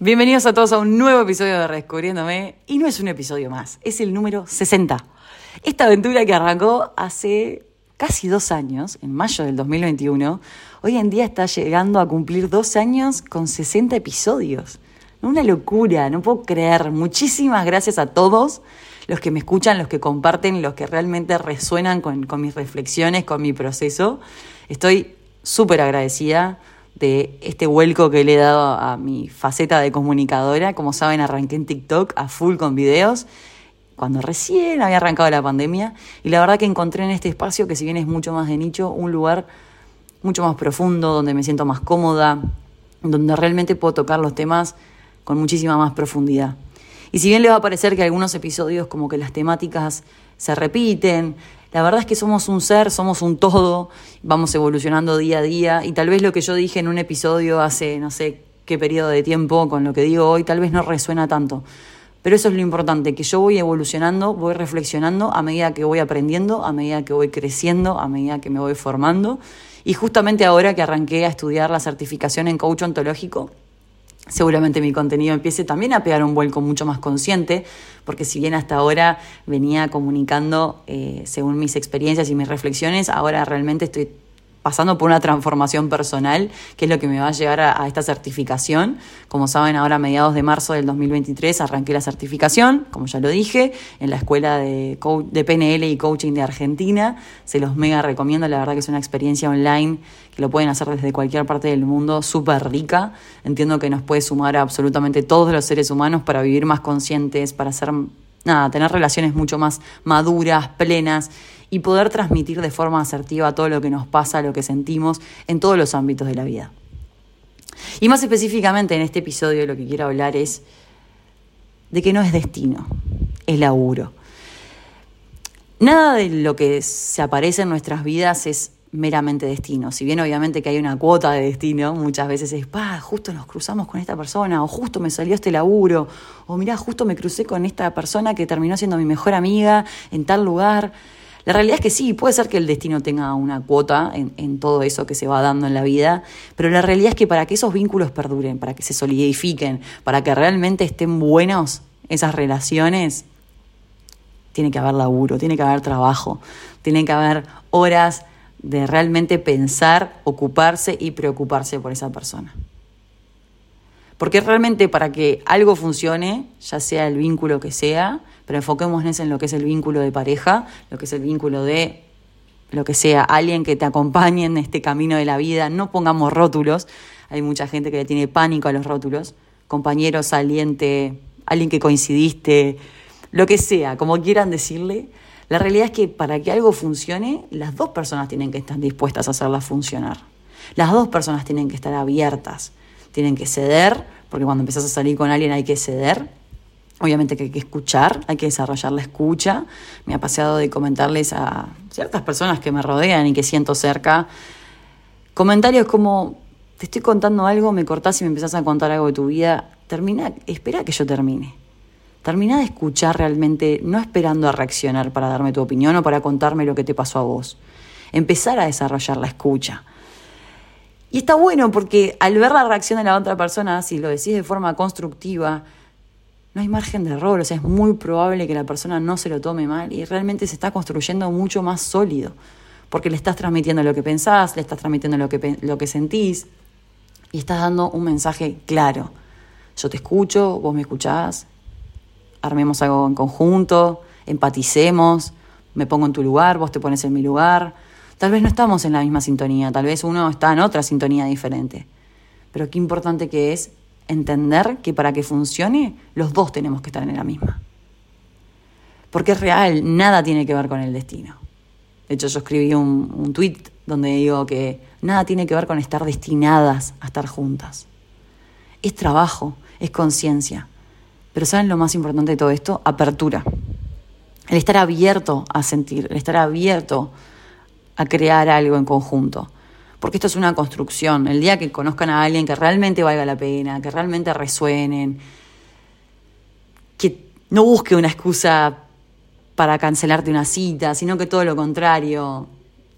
Bienvenidos a todos a un nuevo episodio de Redescubriéndome. Y no es un episodio más, es el número 60. Esta aventura que arrancó hace casi dos años, en mayo del 2021, hoy en día está llegando a cumplir dos años con 60 episodios. Una locura, no puedo creer. Muchísimas gracias a todos los que me escuchan, los que comparten, los que realmente resuenan con, con mis reflexiones, con mi proceso. Estoy súper agradecida de este vuelco que le he dado a mi faceta de comunicadora. Como saben, arranqué en TikTok a full con videos cuando recién había arrancado la pandemia y la verdad que encontré en este espacio, que si bien es mucho más de nicho, un lugar mucho más profundo, donde me siento más cómoda, donde realmente puedo tocar los temas con muchísima más profundidad. Y si bien le va a parecer que algunos episodios como que las temáticas se repiten, la verdad es que somos un ser, somos un todo, vamos evolucionando día a día y tal vez lo que yo dije en un episodio hace no sé qué periodo de tiempo con lo que digo hoy tal vez no resuena tanto. Pero eso es lo importante, que yo voy evolucionando, voy reflexionando a medida que voy aprendiendo, a medida que voy creciendo, a medida que me voy formando. Y justamente ahora que arranqué a estudiar la certificación en coach ontológico, seguramente mi contenido empiece también a pegar un vuelco mucho más consciente, porque si bien hasta ahora venía comunicando eh, según mis experiencias y mis reflexiones, ahora realmente estoy pasando por una transformación personal, que es lo que me va a llevar a, esta certificación. Como saben, ahora a mediados de marzo del 2023 arranqué la certificación, como ya lo dije, en la Escuela de, de PNL y Coaching de Argentina. Se los mega recomiendo, la verdad que es una experiencia online que lo pueden hacer desde cualquier parte del mundo, súper rica. Entiendo que nos puede sumar a absolutamente todos los seres humanos para vivir más conscientes, para ser nada, tener relaciones mucho más maduras, plenas y poder transmitir de forma asertiva todo lo que nos pasa, lo que sentimos en todos los ámbitos de la vida. Y más específicamente en este episodio lo que quiero hablar es de que no es destino, es laburo. Nada de lo que se aparece en nuestras vidas es meramente destino. Si bien obviamente que hay una cuota de destino, muchas veces es, pa, justo nos cruzamos con esta persona, o justo me salió este laburo, o mirá, justo me crucé con esta persona que terminó siendo mi mejor amiga en tal lugar. La realidad es que sí, puede ser que el destino tenga una cuota en, todo eso que se va dando en la vida, pero la realidad es que para que esos vínculos perduren, para que se solidifiquen, para que realmente estén buenos esas relaciones, tiene que haber laburo, tiene que haber trabajo, tiene que haber horas de realmente pensar, ocuparse y preocuparse por esa persona. Porque realmente para que algo funcione, ya sea el vínculo que sea, pero enfoquémonos en lo que es el vínculo de pareja, lo que es el vínculo de lo que sea, alguien que te acompañe en este camino de la vida, no pongamos rótulos, hay mucha gente que le tiene pánico a los rótulos, compañero saliente, alguien que coincidiste, lo que sea, como quieran decirle, la realidad es que para que algo funcione, las dos personas tienen que estar dispuestas a hacerla funcionar. Las dos personas tienen que estar abiertas, tienen que ceder, porque cuando empezás a salir con alguien hay que ceder. Obviamente que hay que escuchar, hay que desarrollar la escucha. Me ha pasado de comentarles a ciertas personas que me rodean y que siento cerca comentarios como, te estoy contando algo, me cortás y me empezás a contar algo de tu vida, termina, espera que yo termine. Termina de escuchar realmente, no esperando a reaccionar para darme tu opinión o para contarme lo que te pasó a vos. Empezar a desarrollar la escucha. Y está bueno porque al ver la reacción de la otra persona, si lo decís de forma constructiva, no hay margen de error, o sea, es muy probable que la persona no se lo tome mal y realmente se está construyendo mucho más sólido, porque le estás transmitiendo lo que pensás, le estás transmitiendo lo que, lo que sentís y estás dando un mensaje claro. Yo te escucho, vos me escuchás, armemos algo en conjunto, empaticemos, me pongo en tu lugar, vos te pones en mi lugar. Tal vez no estamos en la misma sintonía, tal vez uno está en otra sintonía diferente. Pero qué importante que es entender que para que funcione, los dos tenemos que estar en la misma. Porque es real, nada tiene que ver con el destino. De hecho, yo escribí un, un tweet donde digo que nada tiene que ver con estar destinadas a estar juntas. Es trabajo, es conciencia, pero ¿saben lo más importante de todo esto? Apertura. El estar abierto a sentir, el estar abierto a crear algo en conjunto. Porque esto es una construcción. El día que conozcan a alguien que realmente valga la pena, que realmente resuenen, que no busque una excusa para cancelarte una cita, sino que todo lo contrario,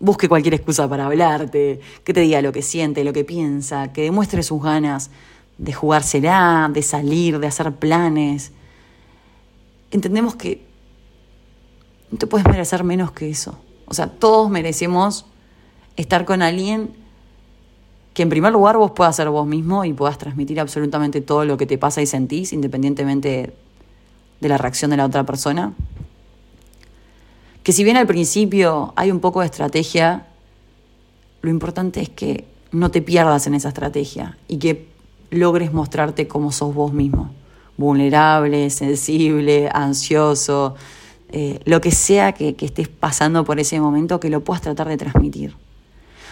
busque cualquier excusa para hablarte, que te diga lo que siente, lo que piensa, que demuestre sus ganas de jugársela, de salir, de hacer planes. Entendemos que no te puedes merecer menos que eso. O sea, todos merecemos estar con alguien que en primer lugar vos puedas ser vos mismo y puedas transmitir absolutamente todo lo que te pasa y sentís, independientemente de la reacción de la otra persona. Que si bien al principio hay un poco de estrategia, lo importante es que no te pierdas en esa estrategia y que logres mostrarte como sos vos mismo, vulnerable, sensible, ansioso, eh, lo que sea que, que estés pasando por ese momento, que lo puedas tratar de transmitir.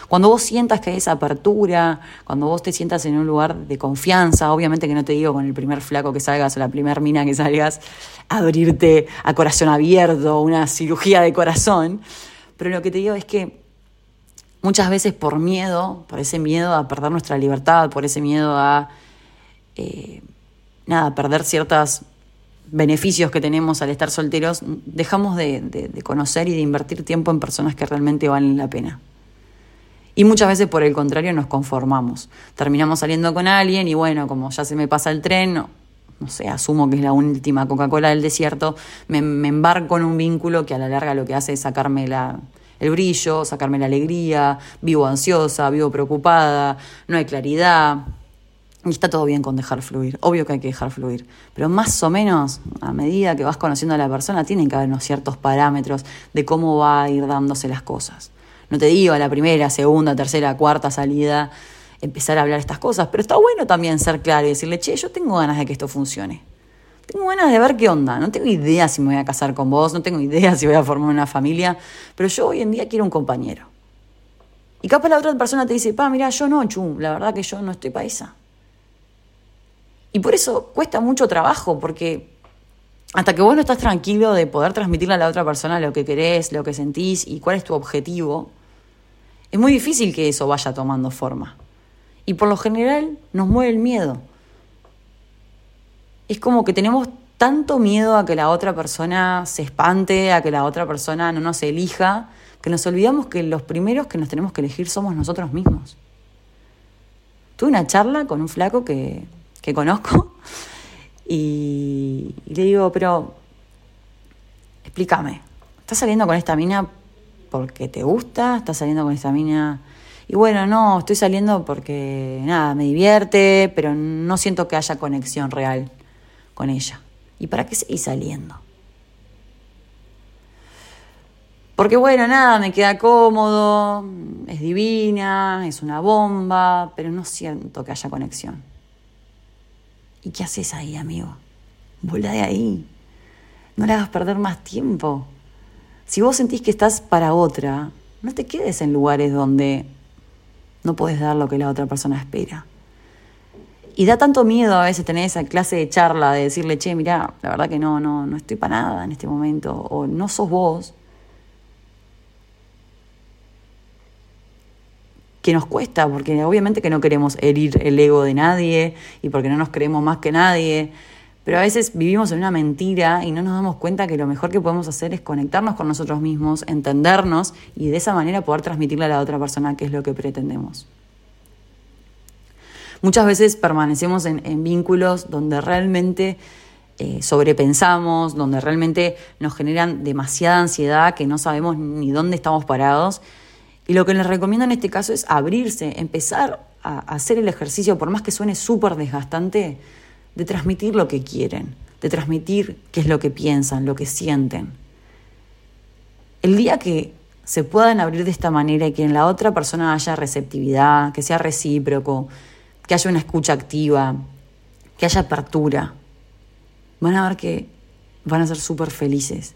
Cuando vos sientas que hay esa apertura, cuando vos te sientas en un lugar de confianza, obviamente que no te digo con el primer flaco que salgas o la primer mina que salgas, abrirte a corazón abierto, una cirugía de corazón, pero lo que te digo es que muchas veces por miedo, por ese miedo a perder nuestra libertad, por ese miedo a eh, nada, perder ciertos beneficios que tenemos al estar solteros, dejamos de conocer y de invertir tiempo en personas que realmente valen la pena. Y muchas veces por el contrario nos conformamos. Terminamos saliendo con alguien y bueno, como ya se me pasa el tren, no, sé, asumo que es la última Coca-Cola del desierto, me, embarco en un vínculo que a la larga lo que hace es sacarme la, el brillo, sacarme la alegría, vivo ansiosa, vivo preocupada, no hay claridad. Y está todo bien con dejar fluir, obvio que hay que dejar fluir, pero más o menos a medida que vas conociendo a la persona tienen que haber unos ciertos parámetros de cómo va a ir dándose las cosas. No te digo a la primera, segunda, tercera, cuarta salida empezar a hablar estas cosas, pero está bueno también ser claro y decirle, che, yo tengo ganas de que esto funcione. Tengo ganas de ver qué onda. No tengo idea si me voy a casar con vos, no tengo idea si voy a formar una familia, pero yo hoy en día quiero un compañero. Y capaz la otra persona te dice, pa, mira, yo no, chum, la verdad que yo no estoy paisa. Y por eso cuesta mucho trabajo, porque hasta que vos no estás tranquilo de poder transmitirle a la otra persona lo que querés, lo que sentís y cuál es tu objetivo, es muy difícil que eso vaya tomando forma. Y por lo general nos mueve el miedo. Es como que tenemos tanto miedo a que la otra persona se espante, a que la otra persona no nos elija, que nos olvidamos que los primeros que nos tenemos que elegir somos nosotros mismos. Tuve una charla con un flaco que, que conozco y, y le digo, pero explícame, ¿estás saliendo con esta mina porque te gusta, estás saliendo con esta mina. Y bueno, no, estoy saliendo porque nada, me divierte, pero no siento que haya conexión real con ella. ¿Y para qué seguís saliendo? Porque bueno, nada, me queda cómodo, es divina, es una bomba, pero no siento que haya conexión. ¿Y qué haces ahí, amigo? Volá de ahí. No le hagas perder más tiempo. Si vos sentís que estás para otra, no te quedes en lugares donde no puedes dar lo que la otra persona espera. Y da tanto miedo a veces tener esa clase de charla de decirle, che, mira, la verdad que no, no, no estoy para nada en este momento, o no sos vos. que nos cuesta, porque obviamente que no queremos herir el ego de nadie y porque no nos creemos más que nadie, pero a veces vivimos en una mentira y no nos damos cuenta que lo mejor que podemos hacer es conectarnos con nosotros mismos, entendernos y de esa manera poder transmitirle a la otra persona qué es lo que pretendemos. Muchas veces permanecemos en, vínculos donde realmente eh, sobrepensamos, donde realmente nos generan demasiada ansiedad que no sabemos ni dónde estamos parados. Y lo que les recomiendo en este caso es abrirse, empezar a hacer el ejercicio, por más que suene súper desgastante, de transmitir lo que quieren, de transmitir qué es lo que piensan, lo que sienten. El día que se puedan abrir de esta manera y que en la otra persona haya receptividad, que sea recíproco, que haya una escucha activa, que haya apertura, van a ver que van a ser súper felices.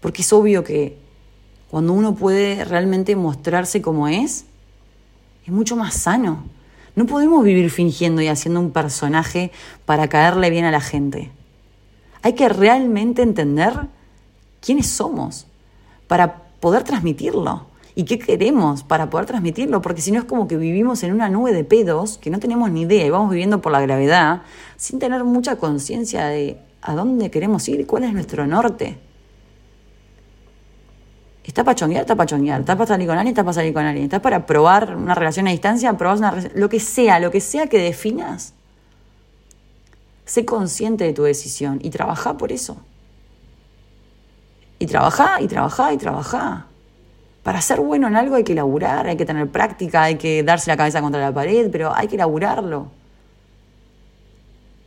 Porque es obvio que cuando uno puede realmente mostrarse como es, es mucho más sano. No podemos vivir fingiendo y haciendo un personaje para caerle bien a la gente. Hay que realmente entender quiénes somos para poder transmitirlo y qué queremos para poder transmitirlo, porque si no es como que vivimos en una nube de pedos que no tenemos ni idea y vamos viviendo por la gravedad sin tener mucha conciencia de a dónde queremos ir, cuál es nuestro norte. Está para chonguear, está para chonguear. Está para salir con alguien, está para salir con alguien. Está para probar una relación a distancia, probar una lo que sea, lo que sea que definas, Sé consciente de tu decisión y trabaja por eso. Y trabaja, y trabaja, y trabaja. Para ser bueno en algo hay que laburar, hay que tener práctica, hay que darse la cabeza contra la pared, pero hay que laburarlo.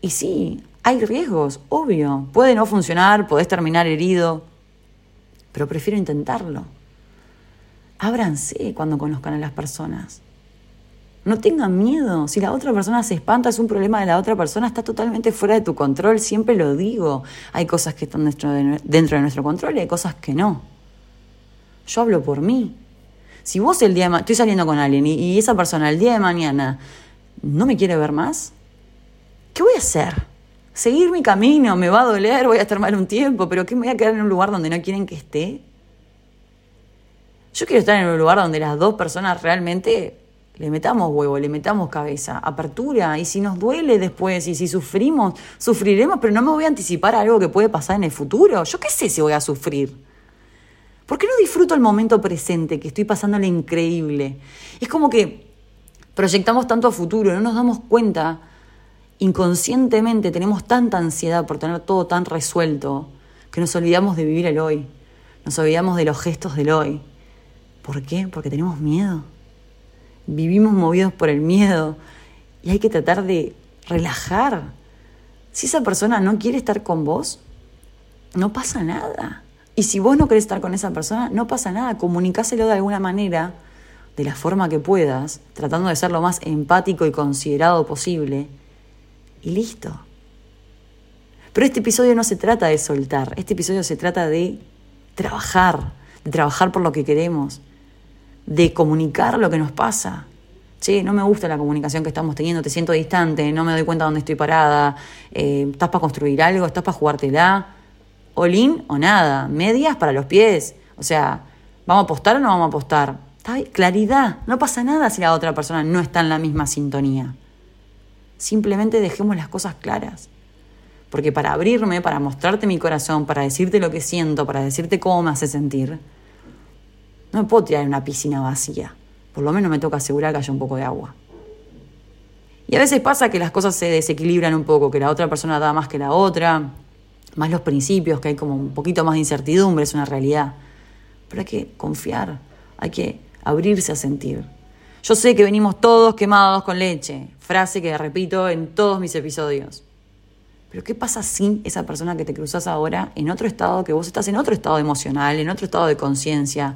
Y sí, hay riesgos, obvio. Puede no funcionar, podés terminar herido, pero prefiero intentarlo. Ábranse cuando conozcan a las personas. No tengan miedo. Si la otra persona se espanta, es un problema de la otra persona, está totalmente fuera de tu control, siempre lo digo. Hay cosas que están dentro de, nuestro control y hay cosas que no. Yo hablo por mí. Si vos el día de estoy saliendo con alguien y, y esa persona el día de mañana no me quiere ver más, ¿qué voy a hacer? Seguir mi camino, me va a doler, voy a estar mal un tiempo, pero ¿qué me voy a quedar en un lugar donde no quieren que esté? Yo quiero estar en un lugar donde las dos personas realmente le metamos huevo, le metamos cabeza, apertura, y si nos duele después, y si sufrimos, sufriremos, pero no me voy a anticipar a algo que puede pasar en el futuro. Yo qué sé si voy a sufrir. ¿Por qué no disfruto el momento presente, que estoy pasándole increíble? Es como que proyectamos tanto a futuro, no nos damos cuenta, inconscientemente tenemos tanta ansiedad por tener todo tan resuelto, que nos olvidamos de vivir el hoy, nos olvidamos de los gestos del hoy. ¿Por qué? Porque tenemos miedo vivimos movidos por el miedo y hay que tratar de relajar. Si esa persona no quiere estar con vos, no pasa nada. Y si vos no querés estar con esa persona, no pasa nada. Comunicáselo de alguna manera, de la forma que puedas, tratando de ser lo más empático y considerado posible. Y listo. Pero este episodio no se trata de soltar, este episodio se trata de trabajar, de trabajar por lo que queremos, de comunicar lo que nos pasa. Che, no me gusta la comunicación que estamos teniendo, te siento distante, no me doy cuenta dónde estoy parada, eh, estás para construir algo, estás para jugártela. Olín o nada, medias para los pies. O sea, ¿vamos a apostar o no vamos a apostar? Claridad, no pasa nada si la otra persona no está en la misma sintonía. Simplemente dejemos las cosas claras. Porque para abrirme, para mostrarte mi corazón, para decirte lo que siento, para decirte cómo me hace sentir, no me puedo tirar en una piscina vacía. Por lo menos me toca asegurar que haya un poco de agua. Y a veces pasa que las cosas se desequilibran un poco, que la otra persona da más que la otra, más los principios, que hay como un poquito más de incertidumbre, es una realidad. Pero hay que confiar, hay que abrirse a sentir. Yo sé que venimos todos quemados con leche, frase que repito en todos mis episodios. Pero ¿qué pasa si esa persona que te cruzas ahora en otro estado, que vos estás en otro estado emocional, en otro estado de conciencia,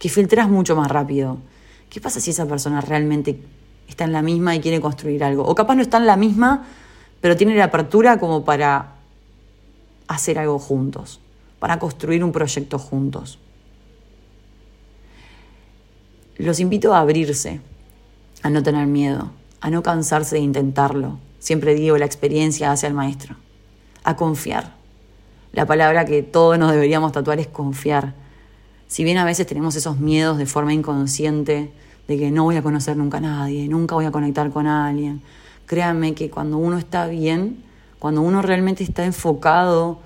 que filtras mucho más rápido. ¿Qué pasa si esa persona realmente está en la misma y quiere construir algo? O capaz no está en la misma, pero tiene la apertura como para hacer algo juntos, para construir un proyecto juntos. Los invito a abrirse, a no tener miedo, a no cansarse de intentarlo. Siempre digo, la experiencia hace al maestro. A confiar. La palabra que todos nos deberíamos tatuar es confiar si bien a veces tenemos esos miedos de forma inconsciente, de que no voy a conocer nunca a nadie, nunca voy a conectar con alguien, créanme que cuando uno está bien, cuando uno realmente está enfocado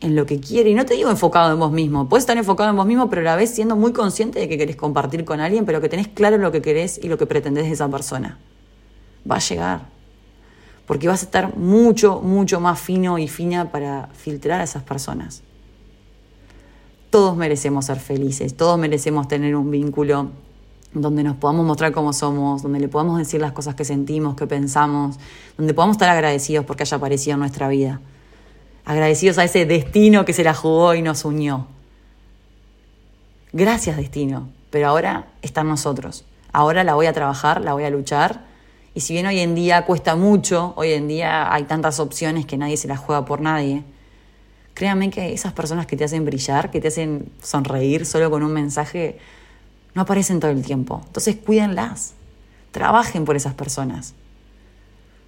en lo que quiere, y no te digo enfocado en vos mismo, puedes estar enfocado en vos mismo, pero a la vez siendo muy consciente de que querés compartir con alguien, pero que tenés claro lo que querés y lo que pretendés de esa persona. Va a llegar. Porque vas a estar mucho, mucho más fino y fina para filtrar a esas personas todos merecemos ser felices, todos merecemos tener un vínculo donde nos podamos mostrar cómo somos, donde le podamos decir las cosas que sentimos, que pensamos, donde podamos estar agradecidos porque haya aparecido en nuestra vida. Agradecidos a ese destino que se la jugó y nos unió. Gracias destino, pero ahora están nosotros. Ahora la voy a trabajar, la voy a luchar. Y si bien hoy en día cuesta mucho, hoy en día hay tantas opciones que nadie se las juega por nadie, Créanme que esas personas que te hacen brillar, que te hacen sonreír solo con un mensaje, no aparecen todo el tiempo. Entonces cuídenlas, trabajen por esas personas.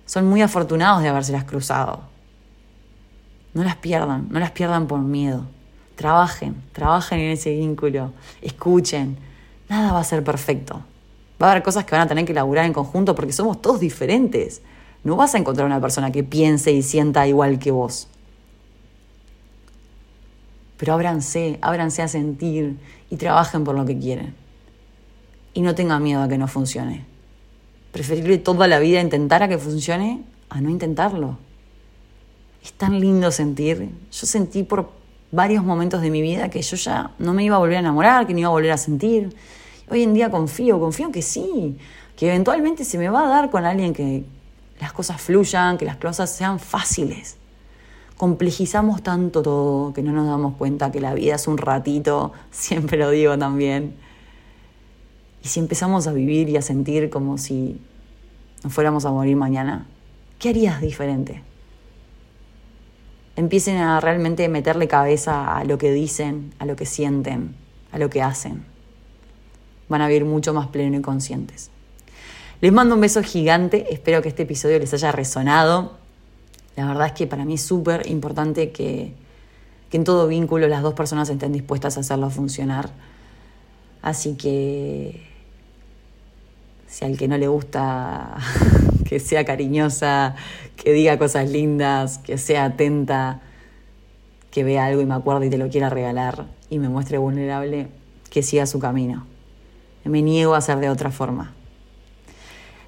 Son muy afortunados de habérselas cruzado. No las pierdan, no las pierdan por miedo. Trabajen, trabajen en ese vínculo, escuchen. Nada va a ser perfecto. Va a haber cosas que van a tener que elaborar en conjunto porque somos todos diferentes. No vas a encontrar una persona que piense y sienta igual que vos. Pero ábranse, ábranse a sentir y trabajen por lo que quieren. Y no tengan miedo a que no funcione. Preferible toda la vida intentar a que funcione a no intentarlo. Es tan lindo sentir. Yo sentí por varios momentos de mi vida que yo ya no me iba a volver a enamorar, que no iba a volver a sentir. Hoy en día confío, confío que sí, que eventualmente se me va a dar con alguien que las cosas fluyan, que las cosas sean fáciles. Complejizamos tanto todo que no nos damos cuenta que la vida es un ratito, siempre lo digo también. Y si empezamos a vivir y a sentir como si nos fuéramos a morir mañana, ¿qué harías diferente? Empiecen a realmente meterle cabeza a lo que dicen, a lo que sienten, a lo que hacen. Van a vivir mucho más pleno y conscientes. Les mando un beso gigante, espero que este episodio les haya resonado. La verdad es que para mí es súper importante que, que en todo vínculo las dos personas estén dispuestas a hacerlo funcionar. Así que si al que no le gusta que sea cariñosa, que diga cosas lindas, que sea atenta, que vea algo y me acuerde y te lo quiera regalar y me muestre vulnerable, que siga su camino. Me niego a hacer de otra forma.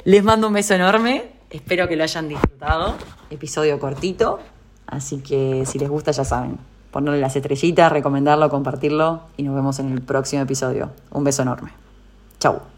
Les mando un beso enorme, espero que lo hayan disfrutado. Episodio cortito, así que si les gusta ya saben, ponerle las estrellitas, recomendarlo, compartirlo y nos vemos en el próximo episodio. Un beso enorme. Chau.